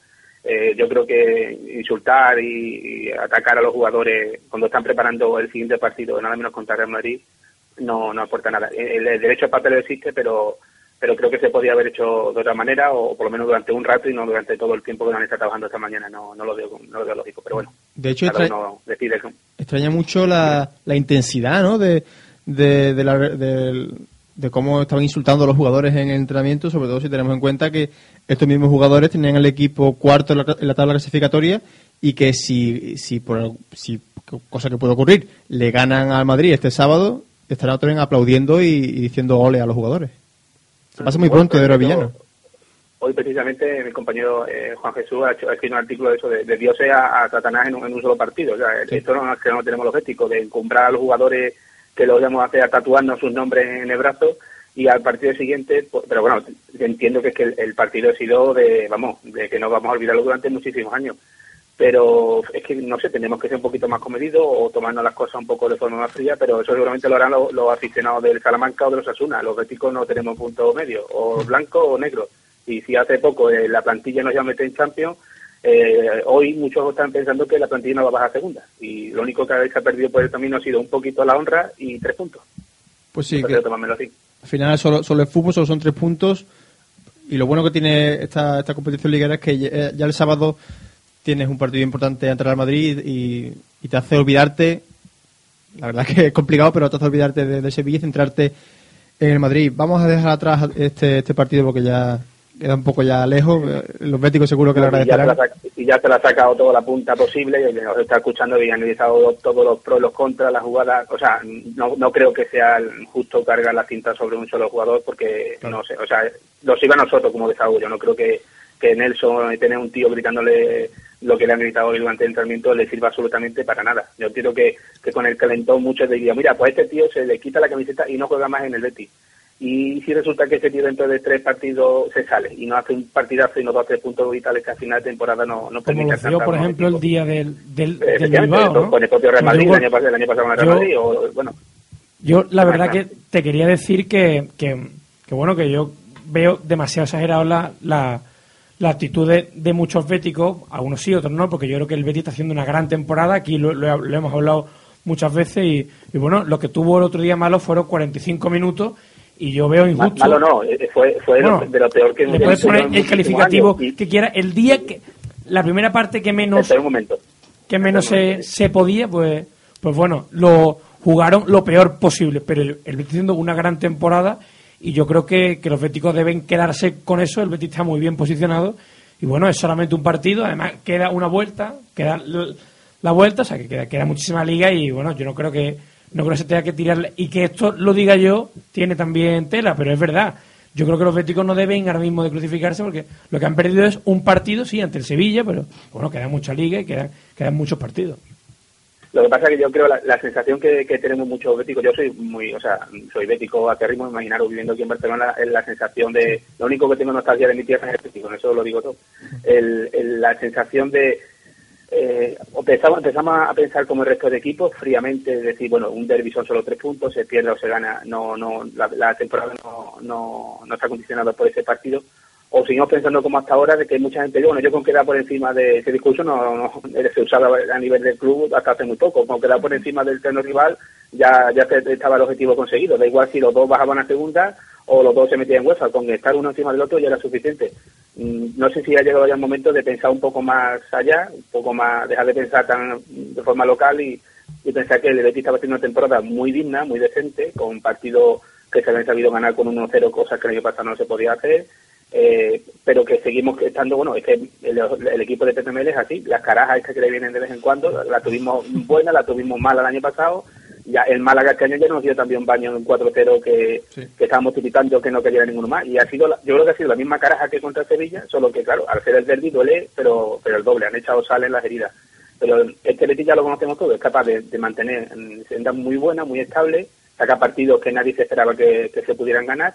eh, yo creo que insultar y, atacar a los jugadores cuando están preparando el siguiente partido, nada menos contra Real Madrid, no, no aporta nada. El, el derecho al papel existe, pero pero creo que se podía haber hecho de otra manera o por lo menos durante un rato y no durante todo el tiempo que han estado trabajando esta mañana. No, no lo veo no lo veo lógico, pero bueno. De hecho, extra- decide. extraña mucho la, la intensidad, ¿no? De, de, de, la- de cómo estaban insultando a los jugadores en el entrenamiento, sobre todo si tenemos en cuenta que estos mismos jugadores tenían el equipo cuarto en la, en la tabla clasificatoria y que si, si por si cosa que puede ocurrir, le ganan al Madrid este sábado, estarán vez aplaudiendo y, y diciendo ole a los jugadores. Se pasa muy pronto de Villano. Hoy precisamente mi compañero eh, Juan Jesús ha, hecho, ha escrito un artículo de eso, de, de Dios a, a Satanás en un, en un solo partido. O sea, esto no es que no tenemos éticos, de comprar a los jugadores que los vamos a hacer a tatuarnos sus nombres en el brazo y al partido siguiente, pues, pero bueno, entiendo que es que el, el partido ha sido de, vamos, de que no vamos a olvidarlo durante muchísimos años. Pero es que, no sé, tenemos que ser un poquito más comedidos o tomarnos las cosas un poco de forma más fría, pero eso seguramente lo harán los, los aficionados del Salamanca o de los Asuna. Los béticos no tenemos punto medio, o blanco o negro. Y si hace poco eh, la plantilla nos ya mete en Champions, eh, hoy muchos están pensando que la plantilla no va a bajar segunda. Y lo único que se ha perdido por el camino ha sido un poquito la honra y tres puntos. Pues sí, que así. al final solo, solo el fútbol, solo son tres puntos. Y lo bueno que tiene esta, esta competición liguera es que ya, ya el sábado tienes un partido importante ante el Real Madrid y, y te hace olvidarte, la verdad <laughs> que es complicado, pero te hace olvidarte de, de Sevilla y centrarte en el Madrid. Vamos a dejar atrás este, este partido porque ya queda un poco ya lejos. Eh, Los béticos seguro que lo y, ya agradecerán. saca- y ya se la ha sacado toda la punta posible y nos está escuchando y ha analizado todos los pros y los contras, las jugadas. O sea, no, no creo que sea justo cargar la cinta sobre un solo jugador porque, no sé, o sea, nos sirve a nosotros como desahogo. Yo no creo que, que Nelson, tener un tío gritándole lo que le han gritado hoy durante el entrenamiento, le sirva absolutamente para nada. Yo entiendo que, que con el calentón muchos dirían, mira, pues a este tío se le quita la camiseta y no juega más en el Betis. Y si resulta que ese tío dentro de tres partidos se sale y no hace un partidazo y no da tres puntos vitales que al final de temporada no, no permite alcanzar por ejemplo, el día del, del, del Bilbao, ¿no? con el propio Real Madrid, el año, pasado- el año pasado con el Real Yo- Madrid, o, bueno, Yo, la verdad que te quería decir que, que, que bueno, que yo veo demasiado exagerado la, la, la actitud de, de muchos béticos, algunos sí, otros no, porque yo creo que el Betis está haciendo una gran temporada, aquí lo, lo- lo hemos hablado muchas veces, y, y bueno, lo que tuvo el otro día malo fueron 45 minutos, y yo veo injusto. malo no, eh, fue, fue de lo- Bueno, de lo peor que Le puedes poner el calificativo años. Que quiera, el día que, la primera parte que menos momento. que menos se, se podía, pues, pues bueno, lo jugaron lo peor posible, pero el, el Betis haciendo una gran temporada y yo creo que, que los béticos deben quedarse con eso, el Betis está muy bien posicionado y bueno, es solamente un partido, además queda una vuelta, queda la vuelta, o sea que queda, queda muchísima liga y bueno, yo no creo que no creo que se tenga que tirar y que esto lo diga yo tiene también tela, pero es verdad. Yo creo que los béticos no deben ahora mismo de crucificarse porque lo que han perdido es un partido, sí, ante el Sevilla, pero bueno, queda mucha liga y quedan, quedan muchos partidos. Lo que pasa es que yo creo la, la sensación que, tenemos muchos béticos, yo soy muy, o sea, soy bético acérrimo, imaginaros viviendo aquí en Barcelona, es la sensación de, lo único que tengo nostalgia de mi tierra es el bético, con eso lo digo todo. El, el- la sensación de, eh, empezamos, empezamos a pensar como el resto de equipos fríamente, es decir, bueno, un derby son solo tres puntos, se pierde o se gana, no, no, la, la temporada no, no, no está condicionada por ese partido. O seguimos pensando como hasta ahora de que mucha gente, bueno, yo con quedar por encima de ese discurso no, no se usaba a nivel del club hasta hace muy poco, con quedar por encima del terreno rival ya, ya estaba el objetivo conseguido, da igual si los dos bajaban a segunda o los dos se metían en UEFA, con estar uno encima del otro ya era suficiente. Mm, No sé si ha llegado ya el momento de pensar un poco más allá, un poco más, dejar de pensar tan de forma local y, y pensar que el Betis estaba haciendo una temporada muy digna, muy decente, con partidos que se habían sabido ganar con 1-0, cosas que el año pasado no se podía hacer, eh, pero que seguimos estando, bueno, es que el, el equipo de PPML es así, las carajas estas que le vienen de vez en cuando, la tuvimos buena, la tuvimos mala el año pasado, ya el Málaga este año ya nos dio también un baño en un 4-0 que, que estábamos tiritando que no quería ninguno más, y ha sido, la- yo creo que ha sido la misma caraja que contra Sevilla, solo que claro, al ser el derbi duele, pero, pero el doble, han echado sal en las heridas. Pero este Betis ya lo conocemos todo, es capaz de, de mantener en senda muy buena, muy estable, saca partidos que nadie se esperaba que, que se pudieran ganar,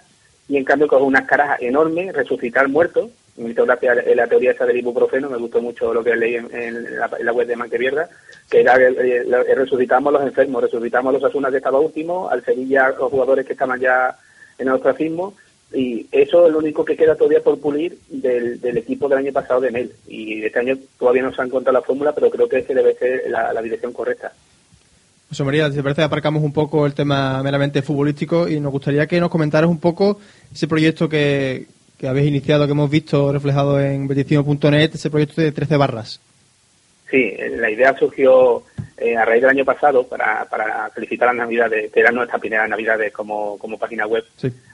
y en cambio con unas caras enormes, resucitar muertos. Me hizo la, teoría esa del ibuprofeno, me gustó mucho lo que leí en, la, web de Manquevierda, que era el- el- resucitamos a los enfermos, resucitamos a los Asunas que estaba último, al Sevilla los jugadores que estaban ya en el ostracismo, y eso es lo único que queda todavía por pulir del, del equipo del año pasado de Mel. Y este año todavía no se ha encontrado la fórmula, pero creo que ese debe ser la dirección correcta. José María, si te parece, aparcamos un poco el tema meramente futbolístico y nos gustaría que nos comentaras un poco ese proyecto que, que habéis iniciado, que hemos visto reflejado en beticino.net, ese proyecto de 13 barras. Sí, la idea surgió eh, a raíz del año pasado para, para felicitar las Navidades, que eran nuestras primeras Navidades como, como página web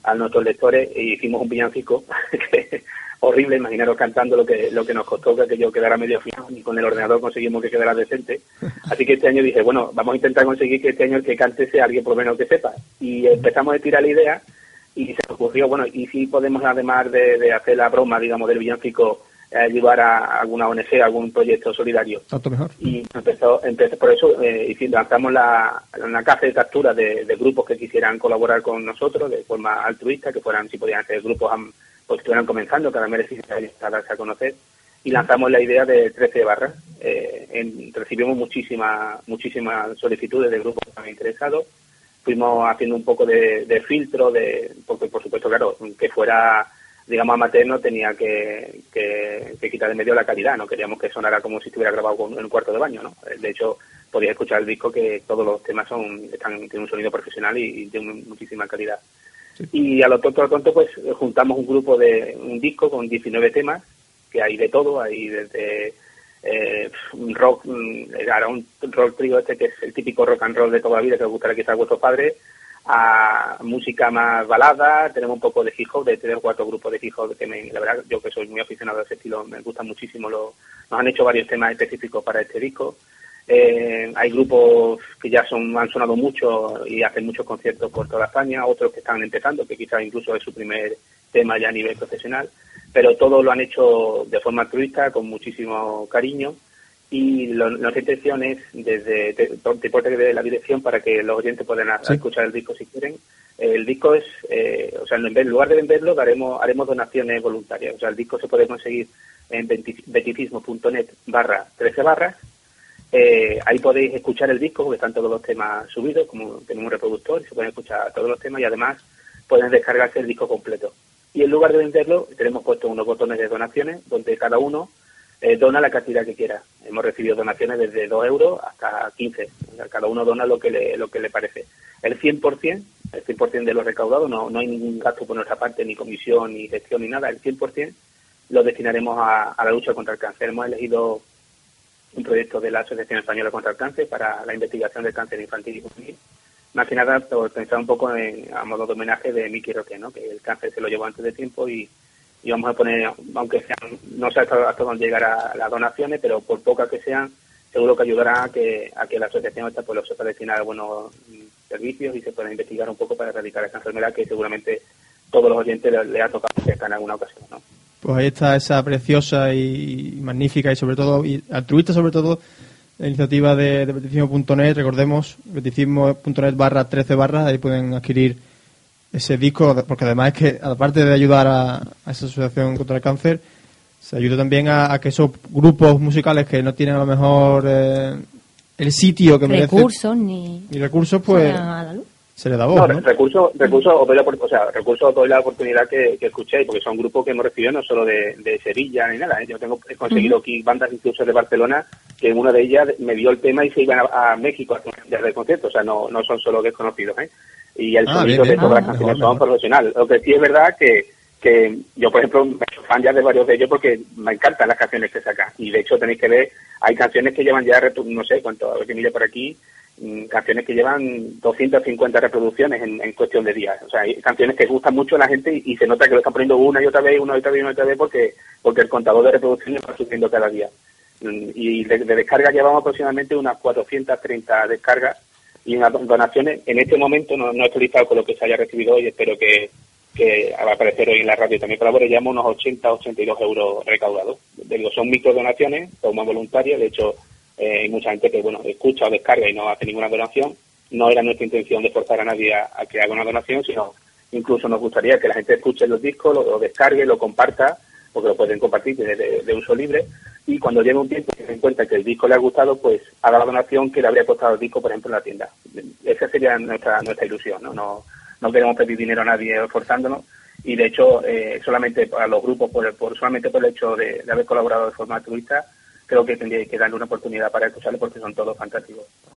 a nuestros lectores e hicimos un villancico <laughs> que horrible, imaginaros cantando lo que lo que nos costó que yo quedara medio final y con el ordenador conseguimos que quedara decente. <laughs> Así que este año dije, bueno, vamos a intentar conseguir que este año el que cante sea alguien por lo menos que sepa. Y empezamos a tirar la idea y se nos ocurrió, bueno, y si podemos además de, de hacer la broma, digamos, del villancico, eh, ayudar a alguna ONG, a algún proyecto solidario. Tanto mejor. Y empezó, empezó por eso eh, lanzamos la, una caja de captura de, grupos que quisieran colaborar con nosotros de forma altruista, que fueran, si podían ser grupos pues, que estuvieran comenzando, cada vez necesitaría darse a conocer. Y lanzamos la idea de 13 barras. Eh, recibimos muchísimas muchísimas solicitudes de grupos que estaban interesados. Fuimos haciendo un poco de, de filtro, de porque por supuesto, claro, que fuera digamos, amateur no tenía que, que, quitar de medio la calidad, no queríamos que sonara como si estuviera grabado en un cuarto de baño, ¿no? De hecho, podías escuchar el disco que todos los temas son están tienen un sonido profesional y, de muchísima calidad. Y a lo tonto, a tonto, pues juntamos un grupo de un disco con 19 temas, que hay de todo, hay desde eh, rock, era un rock trío este que es el típico rock and roll de toda la vida que os gustaría quizás a vuestros padres, a música más balada, tenemos un poco de hip hop, de o cuatro grupos de hip hop que me, la verdad yo que soy muy aficionado a ese estilo, me gusta muchísimo, lo, nos han hecho varios temas específicos para este disco. Eh, hay grupos que ya son han sonado mucho y hacen muchos conciertos por toda España, otros que están empezando, que quizás incluso es su primer tema ya a nivel profesional, pero todos lo han hecho de forma altruista, con muchísimo cariño y lo, nuestra intención es desde deporte de la dirección para que los oyentes puedan escuchar el disco si quieren. El disco es, eh, o sea, en lugar de venderlo, haremos, haremos donaciones voluntarias. O sea, el disco se puede conseguir en beticismo.net barra 13 barras. Eh, ahí podéis escuchar el disco porque están todos los temas subidos, como tenemos un reproductor y se pueden escuchar todos los temas y además pueden descargarse el disco completo. Y en lugar de venderlo, tenemos puesto unos botones de donaciones donde cada uno eh, dona la cantidad que quiera. Hemos recibido donaciones desde 2 euros hasta 15. cada uno dona lo que le, lo que le parece. El 100%, el 100% de lo recaudado, no, no hay ningún gasto por nuestra parte, ni comisión, ni gestión, ni nada. El 100% lo destinaremos a, la lucha contra el cáncer. Hemos elegido un proyecto de la Asociación Española contra el Cáncer para la investigación del cáncer infantil y juvenil. Más que nada, por pensar un poco en, a modo de homenaje de Mickey Roque, ¿no? que el cáncer se lo llevó antes de tiempo y y vamos a poner, aunque sean, no sé hasta, hasta dónde llegará las donaciones, pero por pocas que sean, seguro que ayudará a que, a que la asociación esta pues lo sepa destinar a buenos servicios y se pueda investigar un poco para erradicar esta enfermedad que seguramente todos los oyentes le, ha tocado en alguna ocasión, ¿no? Pues ahí está esa preciosa y magnífica y sobre todo, y altruista sobre todo, la iniciativa de, de peticismo.net, recordemos, peticismo.net barra 13 barras, ahí pueden adquirir ese disco, porque además es que, aparte de ayudar a, esa asociación contra el cáncer, se ayuda también a, que esos grupos musicales que no tienen a lo mejor eh, el sitio que merecen recursos ni, recursos, pues se le da voz. No, recursos, recursos, o sea, recursos doy la oportunidad que, que escuchéis, porque son grupos que hemos recibido no solo de, de Sevilla ni nada. ¿eh? Yo tengo he conseguido aquí bandas incluso de Barcelona que en una de ellas me dio el tema y se iban a, México a hacer el concierto, o sea, no, no son solo desconocidos. ¿eh? y el ah, sonido de todas las canciones son profesionales. Lo que sí es verdad que, que yo, por ejemplo, me fan ya de varios de ellos porque me encantan las canciones que sacan. Y de hecho tenéis que ver, hay canciones que llevan ya, no sé cuánto, a ver que mire por aquí, canciones que llevan 250 reproducciones en, en, cuestión de días. O sea, hay canciones que gustan mucho a la gente y, se nota que lo están poniendo una y otra vez, una y otra vez, una y otra vez porque, porque el contador de reproducciones va subiendo cada día. Mm, y de, de descarga llevamos aproximadamente unas 430 descargas y unas donaciones. En este momento no, no he actualizado con lo que se haya recibido hoy, espero que, que va aparecer hoy en la radio también colabore, llevamos unos 80 82 euros recaudados. Digo, son microdonaciones, toma voluntaria, de hecho eh, hay mucha gente que bueno escucha o descarga y no hace ninguna donación. No era nuestra intención de forzar a nadie a, que haga una donación, sino incluso nos gustaría que la gente escuche los discos, lo, descargue, lo comparta, porque lo pueden compartir de uso libre y cuando lleve un tiempo y se encuentra que el disco le ha gustado, pues haga la donación que le habría costado el disco, por ejemplo, en la tienda. Esa sería nuestra nuestra ilusión, ¿no? No, no queremos pedir dinero a nadie forzándonos y de hecho eh, solamente a los grupos por, por solamente por el hecho de, haber colaborado de forma altruista creo que tendría que darle una oportunidad para escucharlo porque son todos fantásticos.